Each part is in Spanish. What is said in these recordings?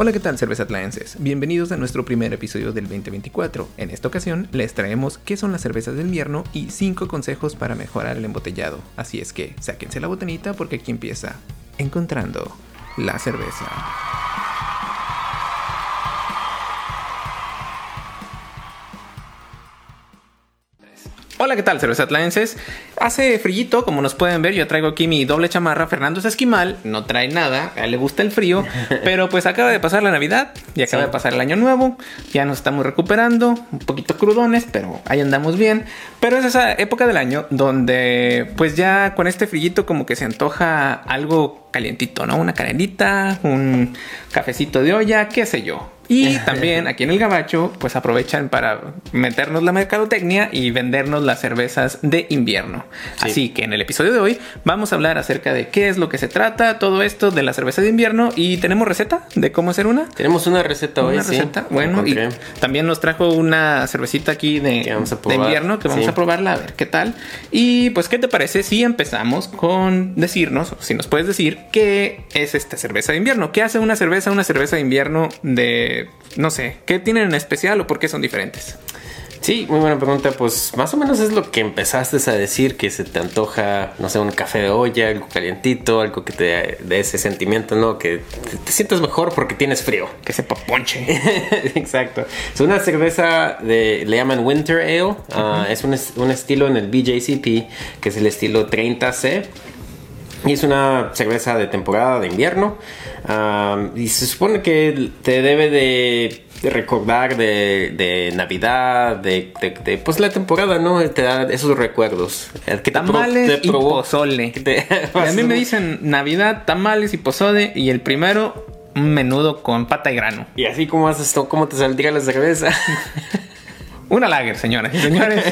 Hola, ¿qué tal, cervezatlaenses? Bienvenidos a nuestro primer episodio del 2024. En esta ocasión les traemos qué son las cervezas de invierno y 5 consejos para mejorar el embotellado. Así es que sáquense la botanita porque aquí empieza Encontrando la cerveza. Hola, ¿qué tal, cervezatlaenses? Hace frillito, como nos pueden ver, yo traigo aquí mi doble chamarra. Fernando es esquimal, no trae nada, a él le gusta el frío, pero pues acaba de pasar la Navidad y acaba de pasar el Año Nuevo, ya nos estamos recuperando, un poquito crudones, pero ahí andamos bien. Pero es esa época del año donde pues ya con este frillito como que se antoja algo calientito, ¿no? Una canelita, un cafecito de olla, qué sé yo. Y también aquí en el Gabacho, pues aprovechan para meternos la mercadotecnia y vendernos las cervezas de invierno. Así que en el episodio de hoy vamos a hablar acerca de qué es lo que se trata, todo esto de la cerveza de invierno y tenemos receta de cómo hacer una. Tenemos una receta hoy. Una receta, bueno, y también nos trajo una cervecita aquí de, de invierno que vamos a probarla a ver qué tal. Y pues, ¿qué te parece si empezamos con decirnos, si nos puedes decir qué es esta cerveza de invierno? ¿Qué hace una cerveza, una cerveza de invierno de no sé, ¿qué tienen en especial o por qué son diferentes? Sí, muy buena pregunta. Pues más o menos es lo que empezaste a decir, que se te antoja, no sé, un café de olla, algo calientito, algo que te dé ese sentimiento, ¿no? Que te, sientes mejor porque tienes frío. Que sepa ponche. Exacto. Es una cerveza de, le llaman Winter Ale. Ah, es un, un, estilo en el BJCP, que es el estilo 30C. Y es una cerveza de temporada de invierno. y se supone que te debe de, recordar de, Navidad, de, pues la temporada, ¿no? Te da esos recuerdos. Que tamales y pozole. a mí me dicen Navidad, tamales y pozole. Y el primero, un menudo con pata y grano. Y así como haces esto, ¿cómo te saldría la cerveza? Una lager, señoras y señores.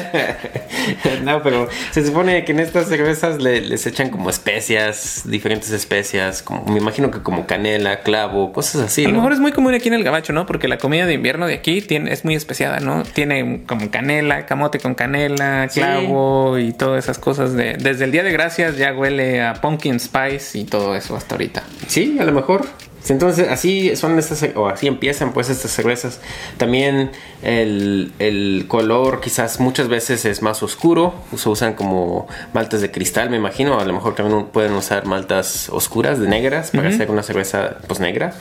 no, pero se supone que en estas cervezas les echan como especias, diferentes especias, como, me imagino que como canela, clavo, cosas así. A lo mejor es muy común aquí en el gabacho, ¿no? Porque la comida de invierno de aquí tiene, es muy especiada, ¿no? Tiene como canela, camote con canela, clavo y todas esas cosas. De, desde el Día de Gracias ya huele a pumpkin spice y todo eso hasta ahorita. Sí, a lo mejor. Entonces, así son estas, o así empiezan pues estas cervezas. También el, color quizás muchas veces es más oscuro. Se usan como maltas de cristal, me imagino. A lo mejor también pueden usar maltas oscuras, de negras, para hacer una cerveza pues negra.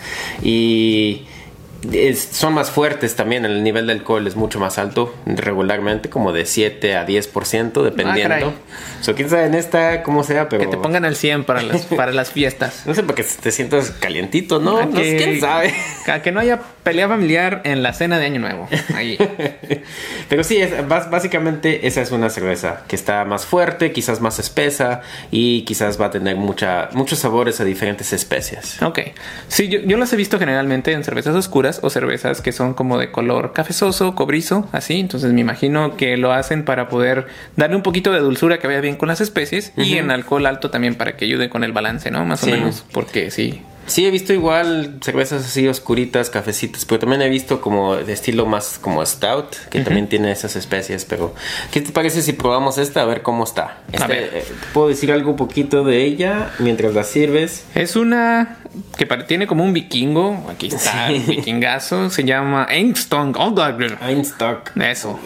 Y son más fuertes también, el nivel de alcohol es mucho más alto regularmente, como de 7 a 10%, dependiendo. Ah, quién sabe en esta cómo sea, pero... Que te pongan al 100 para las, para las fiestas. no sé, porque te sientas calientito, ¿no? no que, quién sabe. A que no haya pelea familiar en la cena de Año Nuevo. Ahí. pero sí, es, básicamente esa es una cerveza que está más fuerte, quizás más espesa y quizás va a tener mucha, muchos sabores a diferentes especias. Ok. Sí, yo, yo las he visto generalmente en cervezas oscuras o cervezas que son como de color cafezoso, cobrizo, así. Entonces me imagino que lo hacen para poder darle un poquito de dulzura que vaya bien con las especies y en alcohol alto también para que ayude con el balance, ¿no? Más o menos, porque sí. Sí, he visto igual cervezas así oscuritas, cafecitas, pero también he visto como de estilo más como stout, que también tiene esas especies, pero ¿qué te parece si probamos esta a ver cómo está? Este, eh, ¿Puedo decir algo un poquito de ella mientras la sirves? Es una que tiene como un vikingo, aquí está, un vikingazo, se llama Einstock. Einstock. Eso.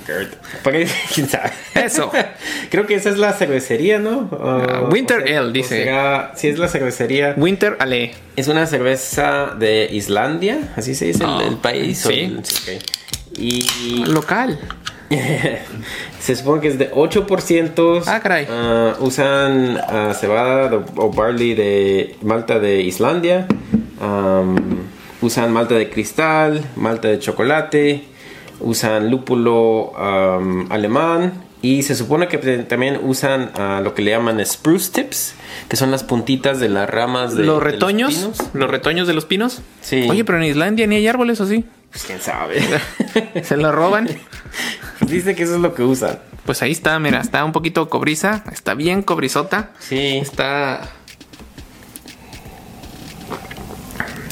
¿Quién sabe? Eso. Creo que esa es la cervecería, ¿no? Ah, Winter Ale, dice. Si es la cervecería. Winter Ale. Es una cerveza de Islandia, así se dice el, país. Sí. Y... Local. se supone que es de 8%. Ah, caray. Ah, usan uh, cebada o, barley de malta de Islandia. usan malta de cristal, malta de chocolate. Usan lúpulo alemán. Y se supone que también usan uh, lo que le llaman spruce tips, que son las puntitas de las ramas de los retoños. los, retoños de los pinos. Sí. Oye, pero en Islandia ni hay árboles, ¿o sí? Pues quién sabe. ¿Se lo roban? Dice que eso es lo que usan. Pues ahí está, mira, está un poquito cobriza, está bien cobrizota. Sí. Está.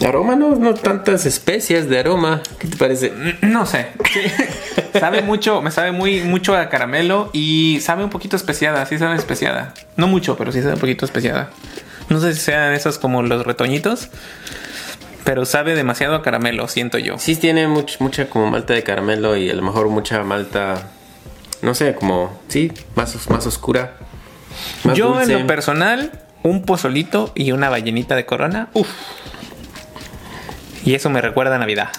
Aroma, no, no tantas especias de aroma. ¿Qué te parece? No sé. sabe mucho, me sabe muy mucho a caramelo y sabe un poquito especiada, sí sabe especiada. No mucho, pero sí sabe un poquito especiada. No sé si sean esos como los retoñitos. Pero sabe demasiado a caramelo, siento yo. Sí tiene much- mucha como malta de caramelo y a lo mejor mucha malta, no sé, como, sí, más, más oscura. más yo dulce. en lo personal, un pozolito y una ballenita de corona. Uf. Y eso me recuerda a Navidad.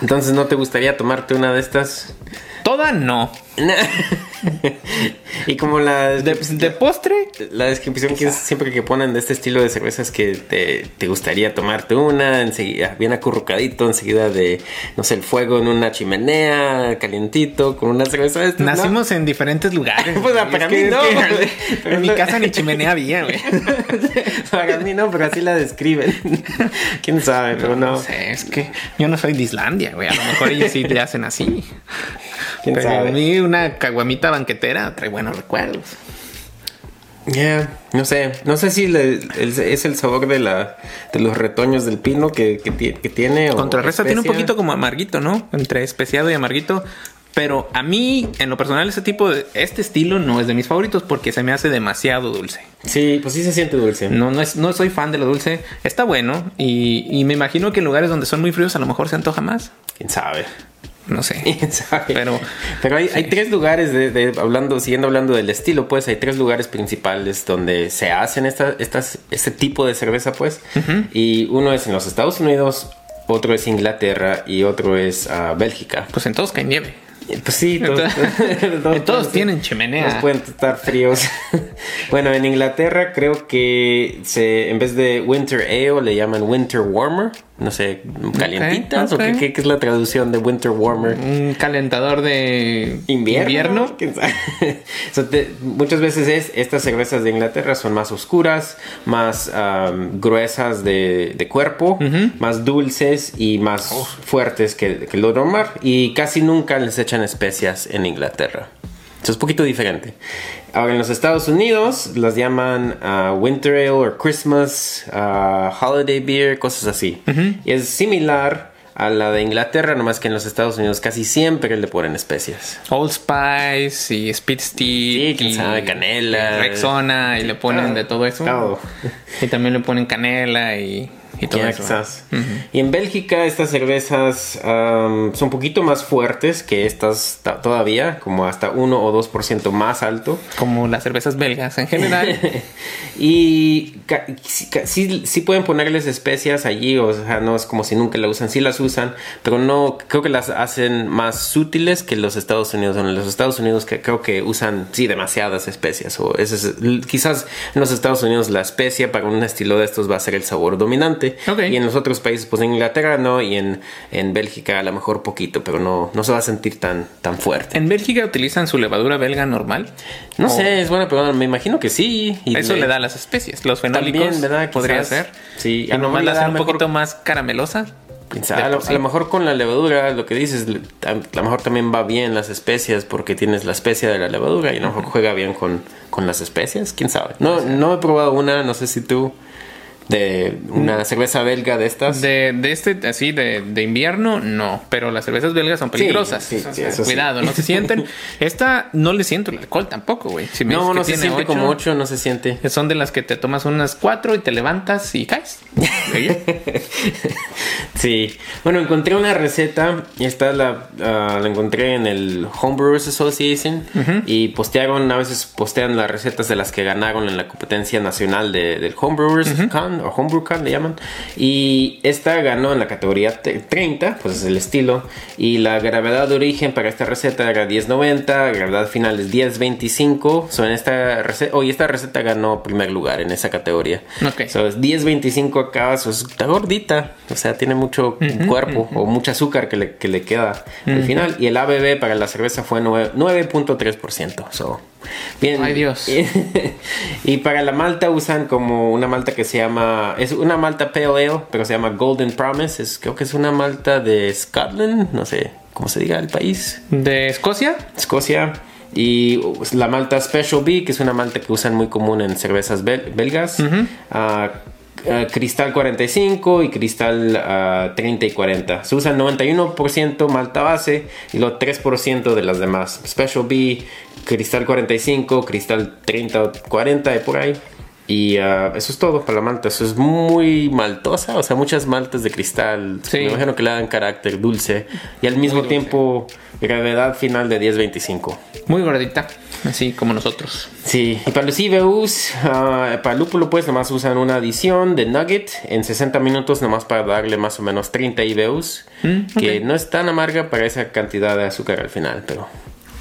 Entonces, ¿no te gustaría tomarte una de estas? Toda no. y como la, De, de postre, la descripción que es siempre que ponen de este estilo de cervezas que te, te gustaría tomarte una, enseguida, bien acurrucadito, enseguida de, no sé, el fuego en una chimenea, calientito, con una cerveza nacimos en diferentes lugares. Pues, para mí no, en mi casa ni chimenea había, güey. Para mí no, pero así la describen. Quién sabe, pero no. No sé, es que yo no soy de Islandia, güey. A lo mejor ellos sí le hacen así. ¿Quién Pero sabe? a mí una caguamita banquetera trae buenos recuerdos. Ya, no sé, no sé si le- el- es el sabor de la de los retoños del pino que, que, que tiene. Contrarresta tiene un poquito como amarguito, ¿no? Entre especiado y amarguito. Pero a mí, en lo personal, ese tipo de... Este estilo no es de mis favoritos porque se me hace demasiado dulce. Sí, pues sí se siente dulce. No, no, es, no soy fan de lo dulce. Está bueno. Y, y me imagino que en lugares donde son muy fríos a lo mejor se antoja más. Quién sabe. No sé. Pero- Pero hay, hay tres lugares de, de- hablando, siguiendo hablando del estilo, pues hay tres lugares principales donde se hacen esta, estas, este tipo de cerveza, pues. Y uno es en los Estados Unidos, otro es Inglaterra y otro es ah, Bélgica. Pues en todos cae nieve. Eh, Pues sí, todos, En todos tienen chimenea. Todos pueden estar fríos. bueno, en Inglaterra creo que se, en vez de Winter Ale le llaman Winter Warmer. No sé, calientitas ok. o qué, qué- es la traducción de Winter Warmer. Un calentador de Invierno. ¿Quién sabe? So, te- muchas veces es estas cervezas de Inglaterra son más oscuras, más am, gruesas de, de cuerpo, más dulces y más fuertes que, que lo normal. Y casi nunca les echan especias en Inglaterra. Eso es un poquito diferente. Ahora en los Estados Unidos las llaman ah, Winter Ale o Christmas, ah, Holiday Beer, cosas así. Y es similar a la de Inglaterra, nomás que en los Estados Unidos casi siempre le ponen especias. Old Spice y Speed Sí, Stick quién y canela. Rexona y le ponen de todo eso. Todo. Y también le ponen canela y, y todo eso. Y en Bélgica estas cervezas am, son un poquito más fuertes que estas ta- todavía, como hasta 1 o 2% más alto. Como las cervezas belgas en general. y sí, sí, pueden ponerles especias allí, o sea, no es como si nunca la usan, sí las usan, pero no, creo que las hacen más sutiles que los Estados Unidos. En los Estados Unidos que creo que usan, sí, demasiadas especias, o es- quizás en los Estados Unidos la especia para un estilo de estos va a ser el sabor dominante. Y en los otros países, pues en Inglaterra no, y en, en Bélgica a lo mejor poquito, pero no, no se va a sentir tan, tan fuerte. ¿En Bélgica utilizan su levadura belga normal? No O- sé, es buena pregunta, me imagino que sí. y Eso le da las especies. Los fenólicos También, ¿verdad? podría ser. Sí, Y a lo mejor le da un mejor- poquito más caramelosa. A, lo, a lo mejor con la levadura, lo que dices, a, a lo mejor también va bien las especias porque tienes la especia de la levadura y a lo mejor juega bien con, con las especias, quién sabe. No, no he probado una, no sé si tú, de una cerveza belga de estas. De, de este, así, de, de invierno, no. Pero las cervezas belgas son peligrosas. sí, O sí, sea, eso sí. cuidado, no se sienten. Esta no le siento el alcohol tampoco, güey. Si no, no se siente como 8, no se siente. Son de las que te tomas unas cuatro y te levantas y caes. Sí, bueno, encontré una receta y esta la, ah, la encontré en el Homebrewers Association y postearon, a veces postean las recetas de las que ganaron en la competencia nacional de- del Homebrewers Con o Homebrew Con le llaman y esta ganó en la categoría te- 30, pues es el estilo y la gravedad de origen para esta receta era 1090, gravedad final es 1025, so en esta receta, hoy esta receta ganó primer lugar en esa categoría. Ok. So, es 10.25 acá, so, está gordita, o sea, tiene mucho cuerpo o mucho azúcar que le, que le queda al final. Y el ABB para la cerveza fue nueve- 9.3%. So, bien. Ay, Dios. y para la malta usan como una malta que se llama, es una malta pale ale, pero se llama Golden Promise. Es, creo que es una malta de Scotland, no sé cómo se diga el país. ¿De Escocia? Escocia. Y la malta Special B, que es una malta que usan muy común en cervezas bel- belgas. Ah, cristal 45 y cristal ah, 30 y 40. Se usan 91% malta base y lo 3% de las demás. Special B, cristal 45, cristal 30 o 40 y por ahí. Y ah, eso es todo para la malta. Eso es muy maltosa, o sea, muchas maltas de cristal. Sí. Me imagino que le dan carácter dulce y al mismo tiempo gravedad final de 10-25. Muy gordita, así como nosotros. Sí, y para los IBUs, ah, para lúpulo pues nomás usan una adición de nugget en 60 minutos nomás para darle más o menos 30 IBUs, Mm, que no es tan amarga para esa cantidad de azúcar al final, pero...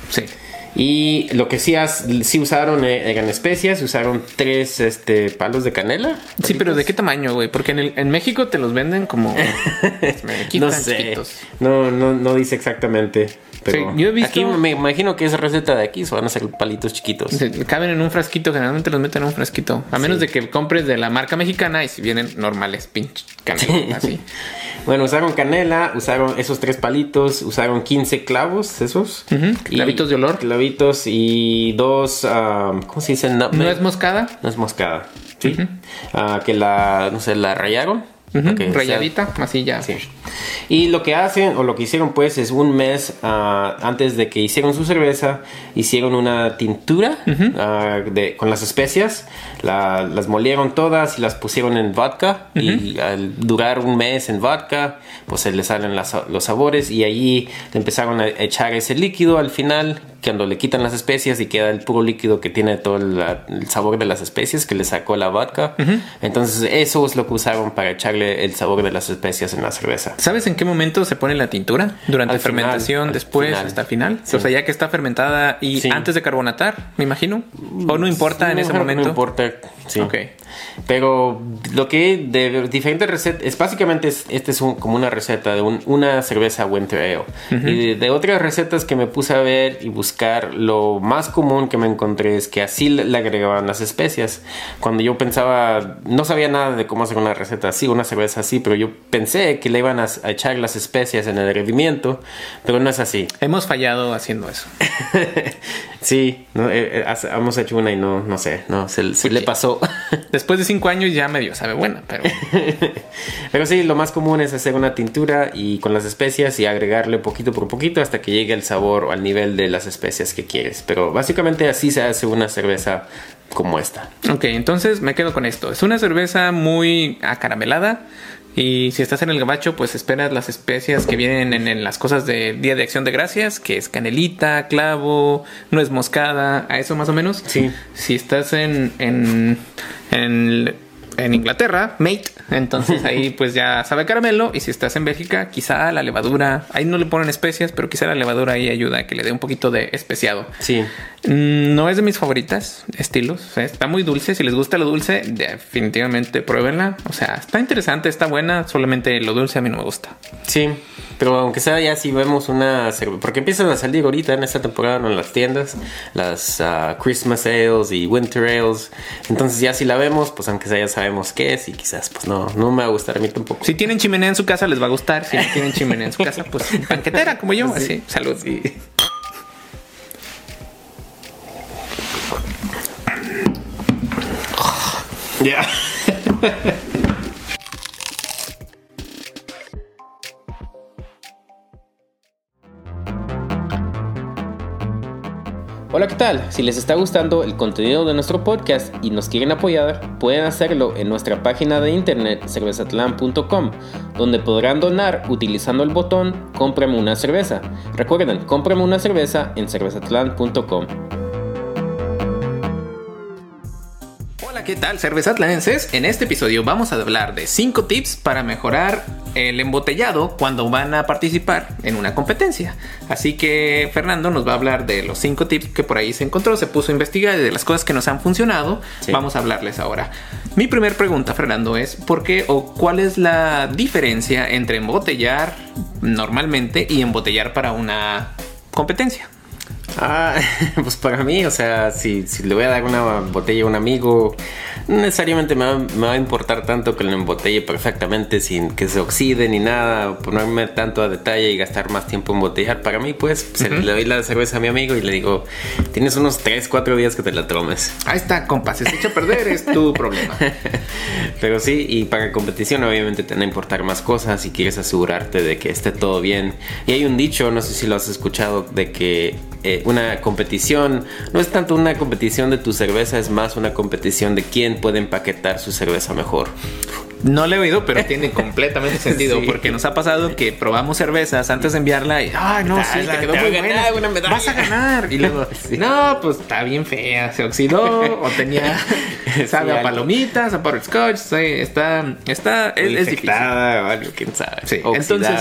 Sí. Y lo que sí, has- sí usaron eh, eran especias, usaron tres este, palos de canela. Sí, pero ¿de qué tamaño, güey? Porque en, el- en México te los venden como... me quitan no sé, chiquitos. no, no, no dice exactamente. Pero Sí, yo he visto- Aquí me imagino que esa receta de aquí van a ser palitos chiquitos. Se- Caben en un frasquito, generalmente los meten en un frasquito. A menos de que compres de la marca mexicana y si vienen normales, pinche canela, así. Bueno, usaron canela, usaron esos tres palitos, usaron 15 clavos, esos. Clavitos de olor. Clavitos y dos, ¿cómo se dice? ¿No es moscada? No es moscada. Sí. Ah, que la, no sé, la rayaron. Para que sea- Rayadita, así ya. Sí. Y lo que hacen, o lo que hicieron pues, es un mes ah, antes de que hicieron su cerveza, hicieron una tintura ah, de, con las especias, la- las molieron todas y las pusieron en vodka. Y al durar un mes en vodka, pues se le salen las- los sabores y allí empezaron a echar ese líquido al final. Cuando le quitan las especias y queda el puro líquido que tiene todo el, el sabor de las especias que le sacó la vodka. Entonces, eso es lo que usaron para echarle el sabor de las especias en la cerveza. ¿Sabes en qué momento se pone la tintura? Durante Al final, fermentación, al después, final. hasta final. Sí. O sea, ya que está fermentada y Sí. antes de carbonatar, me imagino. O no importa en No, ese no momento. importa, sí. Ok. Pero lo que de diferentes recetas, es básicamente es, este es un- como una receta de un- una cerveza Winter Ale. Y de, de otras recetas que me puse a ver y buscar, lo más común que me encontré es que así le, agregaban las especias. Cuando yo pensaba, no sabía nada de cómo hacer una receta así, una cerveza así, pero yo pensé que le iban a, a echar las especias en el hervimiento, pero no es así. Hemos fallado haciendo eso. sí, no, eh, eh, hemos hecho una y no, no sé, no, se, se le pasó. Después de cinco años ya medio sabe buena, pero Pero sí, lo más común es hacer una tintura y con las especias y agregarle poquito por poquito hasta que llegue el sabor o al nivel de las especias que quieres. Pero básicamente así se hace una cerveza como esta. Ok, entonces me quedo con esto. Es una cerveza muy acaramelada. Y si estás en el gabacho, pues esperas las especias que vienen en, en las cosas de Día de Acción de Gracias, que es canelita, clavo, nuez moscada, a eso más o menos. Sí. Si estás en, en, en, en Inglaterra, mate, entonces ahí pues ya sabe caramelo. Y si estás en Bélgica, quizá la levadura, ahí no le ponen especias, pero quizá la levadura ahí ayuda a que le dé un poquito de especiado. Sí. Mm, No es de mis favoritas estilos. está muy dulce. Si les gusta lo dulce, definitivamente pruébenla. O sea, está interesante, está buena. Solamente lo dulce a mí no me gusta. Sí. Pero aunque sea ya si vemos una porque empiezan a salir ahorita en esta temporada en las tiendas, las ah, Christmas Ales y Winter Ales. Entonces ya si la vemos, pues aunque sea ya sabemos qué es y quizás pues no, no me va a gustar a mí tampoco. Si tienen chimenea en su casa, les va a gustar. Si no tienen chimenea en su casa, pues banquetera como yo. Así, salud. Ya. Hola, ¿qué tal? Si les está gustando el contenido de nuestro podcast y nos quieren apoyar, pueden hacerlo en nuestra página de internet cervezatlan.com, donde podrán donar utilizando el botón Cómprame una cerveza. Recuerden, cómprame una cerveza en cervezatlan.com. ¿qué tal, cervezatlanenses? En este episodio vamos a hablar de 5 tips para mejorar el embotellado cuando van a participar en una competencia. Así que Fernando nos va a hablar de los 5 tips que por ahí se encontró, se puso a investigar y de las cosas que nos han funcionado. Sí. Vamos a hablarles ahora. Mi primer pregunta, Fernando, es ¿por qué o cuál es la diferencia entre embotellar normalmente y embotellar para una competencia? Ah, pues para mí, o sea, si, si le voy a dar una botella a un amigo, no necesariamente me va, me va a importar tanto que lo embotelle perfectamente sin que se oxide ni nada, ponerme tanto a detalle y gastar más tiempo en botellar. Para mí, pues, se- le doy la cerveza a mi amigo y le digo, tienes unos 3, 4 días que te la tomes. Ahí está, compa, si se echa a perder es tu problema. Pero sí, y para competición obviamente te van a importar más cosas y quieres asegurarte de que esté todo bien. Y hay un dicho, no sé si lo has escuchado, de que eh, una competición. No es tanto una competición de tu cerveza, es más una competición de quién puede empaquetar su cerveza mejor. No le he oído, pero tiene completamente sentido. Porque nos ha pasado que probamos cervezas antes de enviarla y, ay, no, sí, te quedó muy buena. Vas a ganar. Y luego, no, pues está bien fea. Se oxidó o tenía, sabe, a palomitas, a scotch. está, está, es, es difícil. o algo, quién sabe. Sí, entonces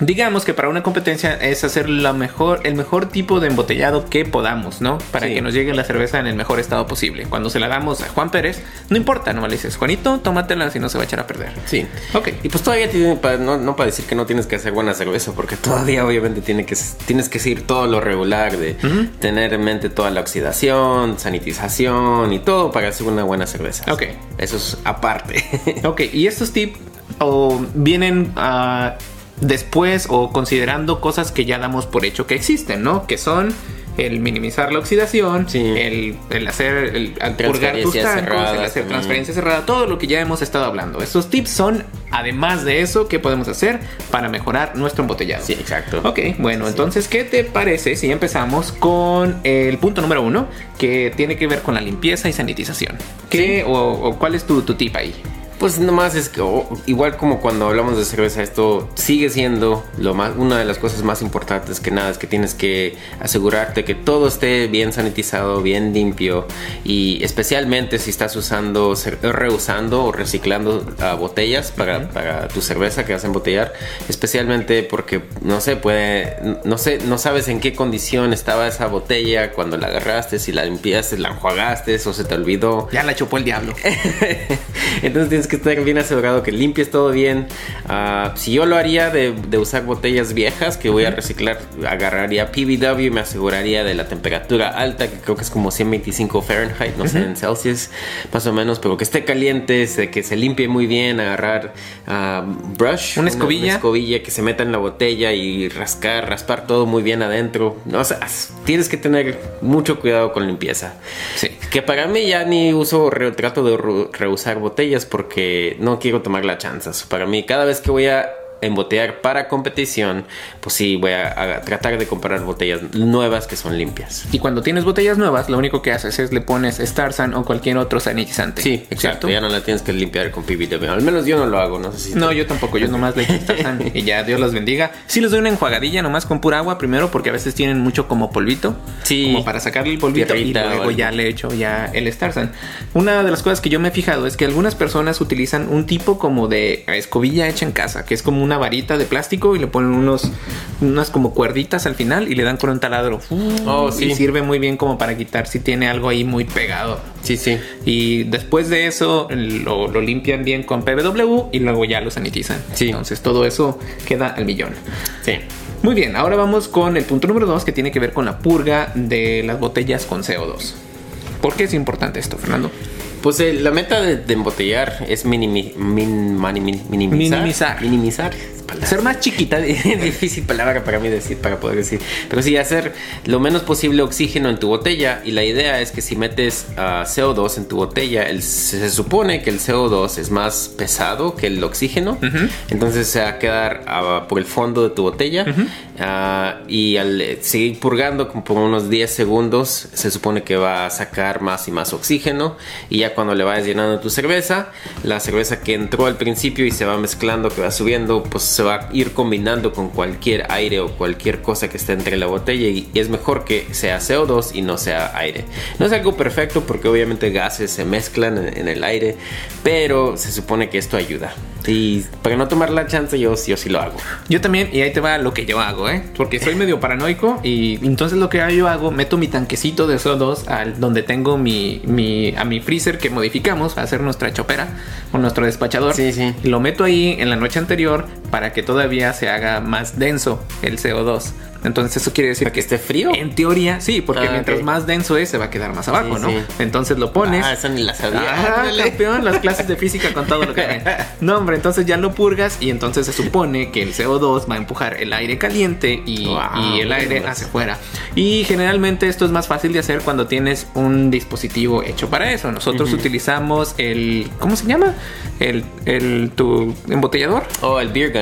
Digamos que para una competencia es hacer la mejor, el mejor tipo de embotellado que podamos, ¿no? Para que nos llegue la cerveza en el mejor estado posible. Cuando se la damos a Juan Pérez, no importa, no le dices, Juanito, tómatela si no se va a echar a perder. Sí. Ok. Y pues todavía tiene, no, no para decir que no tienes que hacer buena cerveza, porque todavía obviamente tiene que, tienes que seguir todo lo regular de tener en mente toda la oxidación, sanitización y todo para hacer una buena cerveza. Ok. Eso es aparte. ok. Y estos tips o vienen a después o considerando cosas que ya damos por hecho que existen, ¿no? Que son el minimizar la oxidación, el, hacer, el, purgar tus tancos, el hacer transferencia cerrada, todo lo que ya hemos estado hablando. Estos tips son, además de eso, ¿qué podemos hacer para mejorar nuestro embotellado? Sí, exacto. Ok, bueno, entonces, ¿qué te parece si empezamos con el punto número uno, que tiene que ver con la limpieza y sanitización? ¿Qué o, cuál es tu, tu tip ahí? Pues nomás es que igual como cuando hablamos de cerveza, esto sigue siendo lo más, una de las cosas más importantes que nada, es que tienes que asegurarte que todo esté bien sanitizado, bien limpio y especialmente si estás usando, reusando o reciclando uh, botellas para, para, tu cerveza que vas a embotellar, especialmente porque no sé, puede, no sé, no sabes en qué condición estaba esa botella cuando la agarraste, si la limpiaste, la enjuagaste o se te olvidó. Ya la chupó el diablo. Entonces tienes que estar bien asegurado que limpies todo bien. Ah, si yo lo haría de, usar botellas viejas que voy a reciclar, agarraría PBW y me aseguraría de la temperatura alta, que creo que es como 125 Fahrenheit, no sé, en Celsius, más o menos, pero que esté caliente, que se limpie muy bien, agarrar ah, brush, una escobilla. Una, escobilla que se meta en la botella y rascar, raspar todo muy bien adentro. No, o sea, tienes que tener mucho cuidado con limpieza. Sí. Que para mí ya ni uso, trato de reusar botellas porque que no quiero tomar la chance. Para mí, cada vez que voy a embotellar para competición, pues sí, voy a, tratar de comprar botellas nuevas que son limpias. Y cuando tienes botellas nuevas, lo único que haces es le pones Starsan o cualquier otro sanitizante. Sí, exacto. Ya no la tienes que limpiar con PBW. Al menos yo no lo hago, no sé si. No, yo tampoco. Yo nomás le echo Starsan y ya Dios los bendiga. Sí les doy una enjuagadilla nomás con pura agua primero porque a veces tienen mucho como polvito. Sí. Como para sacarle el polvito y luego ya le echo ya el Starsan. Una de las cosas que yo me he fijado es que algunas personas utilizan un tipo como de escobilla hecha en casa, que es como una varita de plástico y le ponen unos unas como cuerditas al final y le dan con un taladro. Oh, sí. Y sirve muy bien como para quitar si tiene algo ahí muy pegado. Sí, sí. Y después de eso lo, lo limpian bien con PBW y luego ya lo sanitizan. Sí. Entonces todo eso queda al millón. Sí. Muy bien, ahora vamos con el punto número 2 que tiene que ver con la purga de las botellas con CO2. ¿Por qué es importante esto, Fernando? Pues eh, la meta de, embotellar es minimizar. Minimizar. Minimizar. Ser más chiquita, difícil palabra para mí decir, para poder decir. Pero sí, hacer lo menos posible oxígeno en tu botella. Y la idea es que si metes uh, CO2 en tu botella, el, se, supone que el CO2 es más pesado que el oxígeno. Entonces se va a quedar uh, por el fondo de tu botella. Uh, y al eh, seguir purgando como por unos 10 segundos, se supone que va a sacar más y más oxígeno. Y ya cuando le vayas llenando tu cerveza, la cerveza que entró al principio y se va mezclando, que va subiendo, pues se va a ir combinando con cualquier aire o cualquier cosa que esté entre la botella y es mejor que sea CO2 y no sea aire. No es algo perfecto porque obviamente gases se mezclan en, el aire, pero se supone que esto ayuda. Y para no tomar la chance, yo, yo sí lo hago. Yo también, y ahí te va lo que yo hago, ¿eh? Porque soy medio paranoico y entonces lo que yo hago, meto mi tanquecito de CO2 al donde tengo mi, mi, a mi freezer que modificamos a hacer nuestra chopera con nuestro despachador. Sí, sí. Y lo meto ahí en la noche anterior para que todavía se haga más denso el CO2. Entonces eso quiere decir que esté frío. En teoría, sí, porque ah, mientras más denso es, se va a quedar más abajo, ¿no? Entonces lo pones. Ah, eso ni la sabía. Ah, campeón, las clases de física con todo lo que ven. No, hombre, entonces ya lo purgas y entonces se supone que el CO2 va a empujar el aire caliente y, el aire hacia afuera. Y generalmente esto es más fácil de hacer cuando tienes un dispositivo hecho para eso. Nosotros utilizamos el. ¿Cómo se llama? El, el tu embotellador. Oh, el beer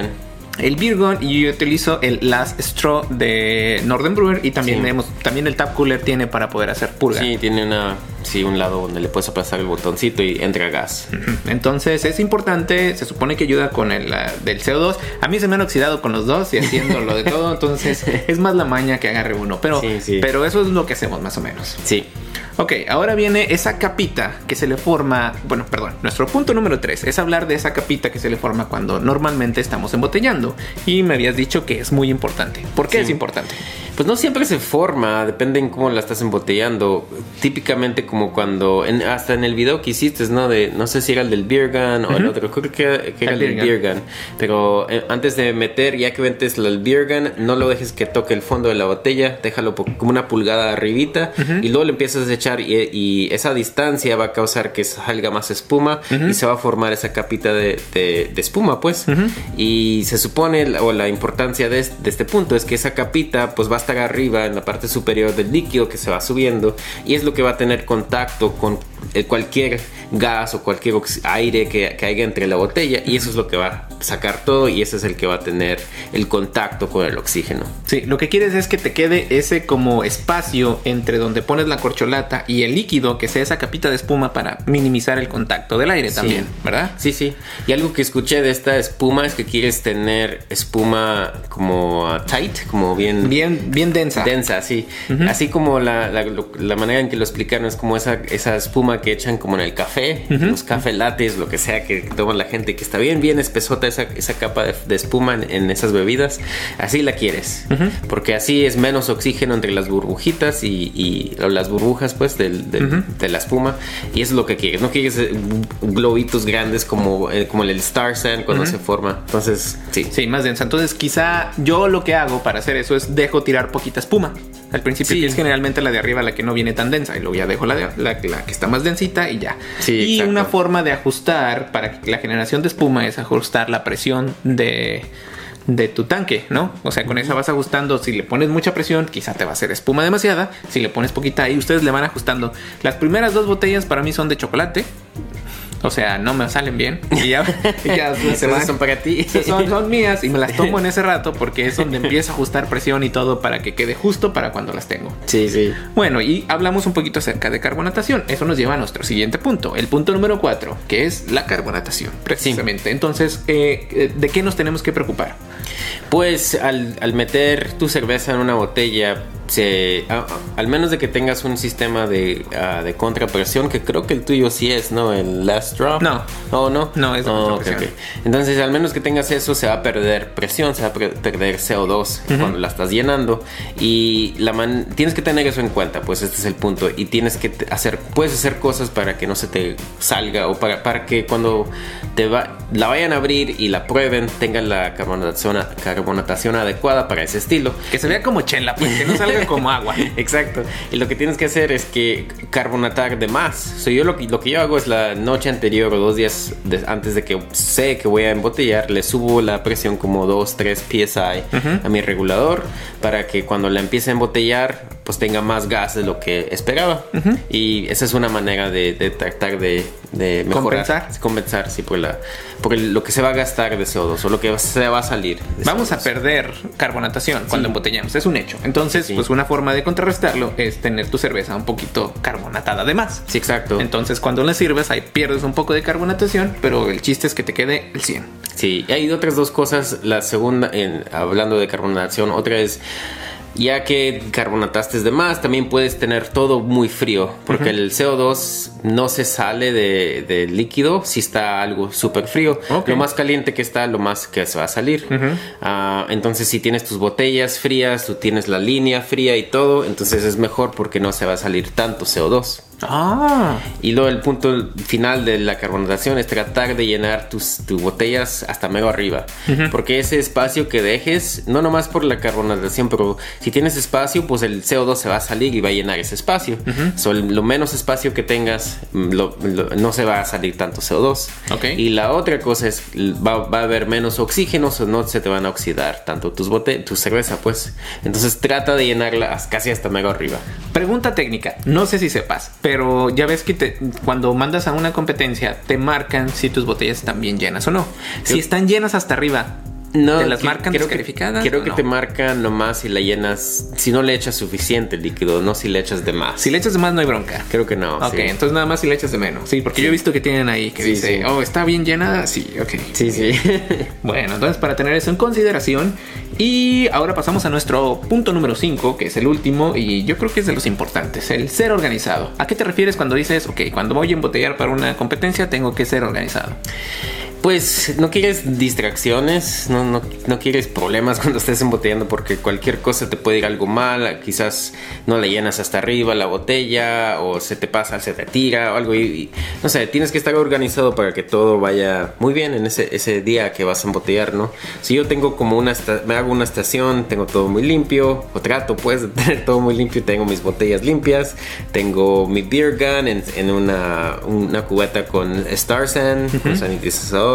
el Beer Gun y yo utilizo el Last Straw de Northern Brewer y también Sí. tenemos, también el Tap Cooler tiene para poder hacer purga. Sí, tiene una, sí, un lado donde le puedes aplastar el botoncito y entra gas. Entonces es importante, se supone que ayuda con el del CO2. A mí se me han oxidado con los dos y haciendo lo de todo, entonces es más la maña que agarre uno. Pero, Sí, sí. pero eso es lo que hacemos más o menos. Sí. Ok, ahora viene esa capita que se le forma, bueno, perdón, nuestro punto número 3 es hablar de esa capita que se le forma cuando normalmente estamos embotellando. Y me habías dicho que es muy importante. ¿Por qué Sí. es importante? Pues no siempre se forma, depende en cómo la estás embotellando. Típicamente como cuando, en- hasta en el video que hiciste, ¿no? De, no sé si era el del beer gun o el otro, creo que, que era El el, del beer gun. Pero eh, antes de meter, ya que metes el beer gun, no lo dejes que toque el fondo de la botella, déjalo como una pulgada arribita y luego le empiezas a echar y, y esa distancia va a causar que salga más espuma y se va a formar esa capita de, de- de espuma, pues. Y se supone, o la importancia de, de este punto es que esa capita pues va a estar arriba en la parte superior del líquido que se va subiendo y es lo que va a tener contacto con cualquier gas o cualquier aire que, que haya entre la botella y eso es lo que va a sacar todo y ese es el que va a tener el contacto con el oxígeno. Sí, lo que quieres es que te quede ese como espacio entre donde pones la corcholata y el líquido, que sea esa capita de espuma para minimizar el contacto del aire Sí. también, ¿verdad? Sí, sí. Y algo que escuché de esta espuma es que quieres tener espuma como uh, tight, como bien, Bien, bien densa. densa, sí. Así como la, la- la manera en que lo explicaron es como esa, esa espuma que echan como en el café, los café lates, lo que sea que toma la gente, que está bien, bien espesota esa, esa capa de, de espuma en, en esas bebidas. Así la quieres. Porque así es menos oxígeno entre las burbujitas y, y- o las burbujas, pues, del- del- de la espuma. Y eso es lo que quieres. No quieres eh, globitos grandes como, eh, como el Star Sand cuando se forma. Entonces, sí. Sí, más densa. Entonces, quizá yo lo que hago para hacer eso es dejo tirar poquita espuma. Al principio Sí. que es generalmente la de arriba la que no viene tan densa y luego ya dejo la, de- la, la que está más densita y ya. Sí, y exacto. una forma de ajustar para que la generación de espuma es ajustar la presión de de tu tanque, ¿no? O sea, con esa vas ajustando. Si le pones mucha presión, quizá te va a hacer espuma demasiada. Si le pones poquita ahí, ustedes le van ajustando. Las primeras dos botellas para mí son de chocolate. O sea, no me salen bien. Y ya, ya se van. son para ti. Son, son mías y me las tomo en ese rato porque es donde empiezo a ajustar presión y todo para que quede justo para cuando las tengo. Sí, sí. Bueno, y hablamos un poquito acerca de carbonatación. Eso nos lleva a nuestro siguiente punto, el punto número 4, que es la carbonatación, precisamente. Entonces, eh, eh, ¿de qué nos tenemos que preocupar? Pues al, al meter tu cerveza en una botella, se, a- al menos de que tengas un sistema de, ah, de contrapresión, que creo que el tuyo sí es, ¿no? El last drop. No. ¿O no? No, es Oh, contrapresión. ok, ok. Entonces, al menos que tengas eso, se va a perder presión, se va a per- perder CO2 cuando la estás llenando. Y la man- tienes que tener eso en cuenta, pues este es el punto. Y tienes que hacer, puedes hacer cosas para que no se te salga o para, para que cuando te va, la vayan a abrir y la prueben, tengan la carbonatación, carbonatación adecuada para ese estilo. Que se vea como chela, pues que no salga como agua. Exacto. Y lo que tienes que hacer es que carbonatar de más. So, yo lo que, lo que yo hago es la noche anterior o dos días de- antes de que sé que voy a embotellar, le subo la presión como 2, 3 psi a mi regulador para que cuando la empiece a embotellar pues tenga más gas de lo que esperaba. Y esa es una manera de, de tratar de, de mejorar. Compensar. Compensar, sí, por, la, por el- lo que se va a gastar de CO2 o lo que se va a salir. Vamos a CO2. perder carbonatación cuando embotellamos, es un hecho. Entonces, Sí. pues una forma de contrarrestarlo es tener tu cerveza un poquito carbonatada de más. Sí, exacto. Entonces, cuando la sirves, ahí pierdes un poco de carbonatación, pero el chiste es que te quede el 100. Sí, y hay otras dos cosas. La segunda, en, hablando de carbonatación, otra es, ya que carbonataste de más, también puedes tener todo muy frío, porque el CO2 no se sale de- del líquido si está algo súper frío. Lo más caliente que está, lo más que se va a salir. Ah, entonces, si tienes tus botellas frías, tú tienes la línea fría y todo, entonces es mejor porque no se va a salir tanto CO2. Ah, Y luego el punto final de la carbonatación es tratar de llenar tus, tus botellas hasta medio arriba. Porque ese espacio que dejes, no nomás por la carbonatación, pero si tienes espacio, pues el CO2 se va a salir y va a llenar ese espacio. So, el- lo menos espacio que tengas, mm, lo- lo- no se va a salir tanto CO2. Ok. Y la otra cosa es, va, va a haber menos oxígeno, o no se te van a oxidar tanto tus bote tu cerveza, pues. Entonces trata de llenarla casi hasta medio arriba. pregunta técnica. No sé si sepas, pero ya ves que te- cuando mandas a una competencia te marcan si tus botellas están bien llenas o no. Si están llenas hasta arriba, No, ¿Te las que- marcan creo que-? Creo que no? te marcan nomás si la llenas, si no le echas suficiente líquido, no si le echas de más. Si le echas de más no hay bronca. Creo que no. Ok, sí. entonces nada más si le echas de menos. Sí, porque yo he visto que tienen ahí que Sí, dice, sí. oh, está bien llena. Sí, ok. Sí, sí. Bueno, entonces para tener eso en consideración. Y ahora pasamos a nuestro punto número 5, que es el último y yo creo que es de los importantes, el ser organizado. ¿A qué te refieres cuando dices, ok, cuando voy a embotellar para una competencia tengo que ser organizado? Pues no quieres distracciones, no, no, no quieres problemas cuando estés embotellando porque cualquier cosa te puede ir algo mal, quizás no le llenas hasta arriba la botella o se te pasa, se te tira o algo y, y, no sé, tienes que estar organizado para que todo vaya muy bien en ese, ese día que vas a embotellar, ¿no? Si yo tengo como una, me hago una estación, tengo todo muy limpio, o trato pues de tener todo muy limpio, tengo mis botellas limpias, tengo mi beer gun en, en una, una cubeta con Star San, con sanitizador,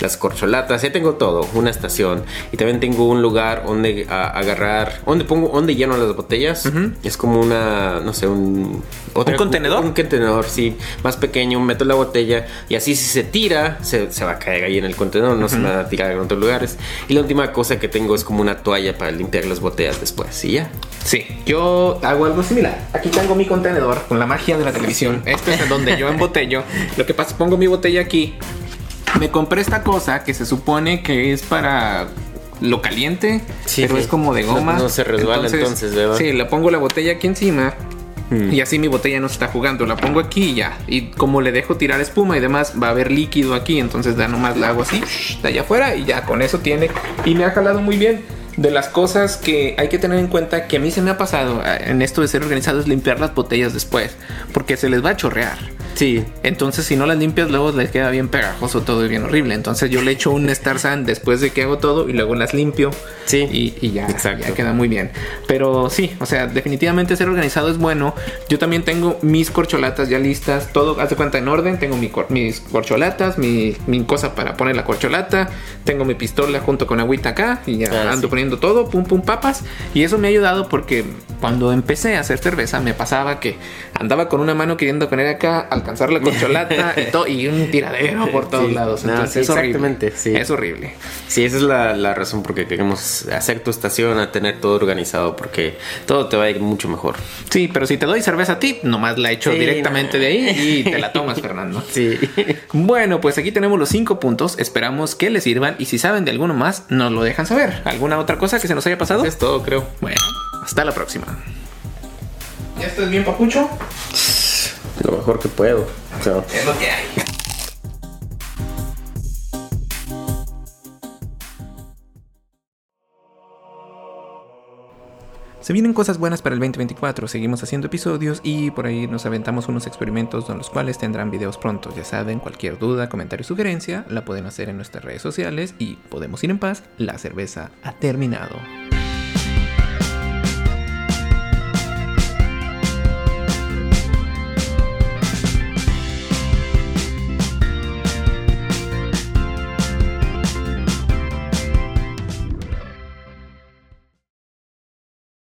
las corcholatas, ya tengo todo, una estación. Y también tengo un lugar donde a- agarrar, donde pongo, donde lleno las botellas. Es como una, no sé, un... otra cu- contenedor? Un contenedor, sí, más pequeño, meto la botella y así si se tira, se, se va a caer ahí en el contenedor, no se va a tirar en otros lugares. Y la última cosa que tengo es como una toalla para limpiar las botellas después, y ya. Sí, yo hago algo similar. Aquí tengo mi contenedor con la magia de la televisión. Este es en donde yo embotello. Lo que pasa, pongo mi botella aquí. Me compré esta cosa que se supone que es para lo caliente, Sí, pero sí. es como de goma. no se resbala entonces, ¿verdad? Sí, le pongo la botella aquí encima. Mm. Y así mi botella no se está jugando, la pongo aquí y ya. Y como le dejo tirar espuma y demás, va a haber líquido aquí. Entonces ya nomás la hago así, de allá afuera y ya con eso tiene. Y me ha jalado muy bien. De las cosas que hay que tener en cuenta que a mí se me ha pasado eh, en esto de ser organizado es limpiar las botellas después. Porque se les va a chorrear. Sí, Entonces, si no las limpias, luego les queda bien pegajoso todo y bien horrible. Entonces, yo le echo un Star San después de que hago todo y luego las limpio. Sí, y, y ya, exacto. ya queda muy bien. Pero sí, o sea, definitivamente ser organizado es bueno. Yo también tengo mis corcholatas ya listas, todo, haz de cuenta en orden. Tengo mi cor- mis corcholatas, mi, mi cosa para poner la corcholata. Tengo mi pistola junto con agüita acá y ya Ah, ando sí. poniendo todo, pum pum papas. Y eso me ha ayudado porque cuando empecé a hacer cerveza me pasaba que andaba con una mano queriendo poner acá, alcanzar la corcholata y, y un tiradero por todos Sí. lados. No, Entonces sí, es horrible. exactamente, sí. Es horrible. Sí, esa es la, la razón por qué queremos hacer tu estación, a tener todo organizado, porque todo te va a ir mucho mejor. Sí, pero si te doy cerveza a ti, nomás la echo directamente no. de ahí y te la tomas, Fernando. Sí. Bueno, pues aquí tenemos los cinco puntos. Esperamos que les sirvan y si saben de alguno más, nos lo dejan saber. ¿Alguna otra cosa que se nos haya pasado? es todo, creo. Bueno, hasta la próxima. ¿Ya estás bien, papucho? Lo mejor que puedo. O sea, Es lo que hay. Se vienen cosas buenas para el 2024, seguimos haciendo episodios y por ahí nos aventamos unos experimentos con los cuales tendrán videos pronto. Ya saben, cualquier duda, comentario sugerencia la pueden hacer en nuestras redes sociales y podemos ir en paz, la cerveza ha terminado.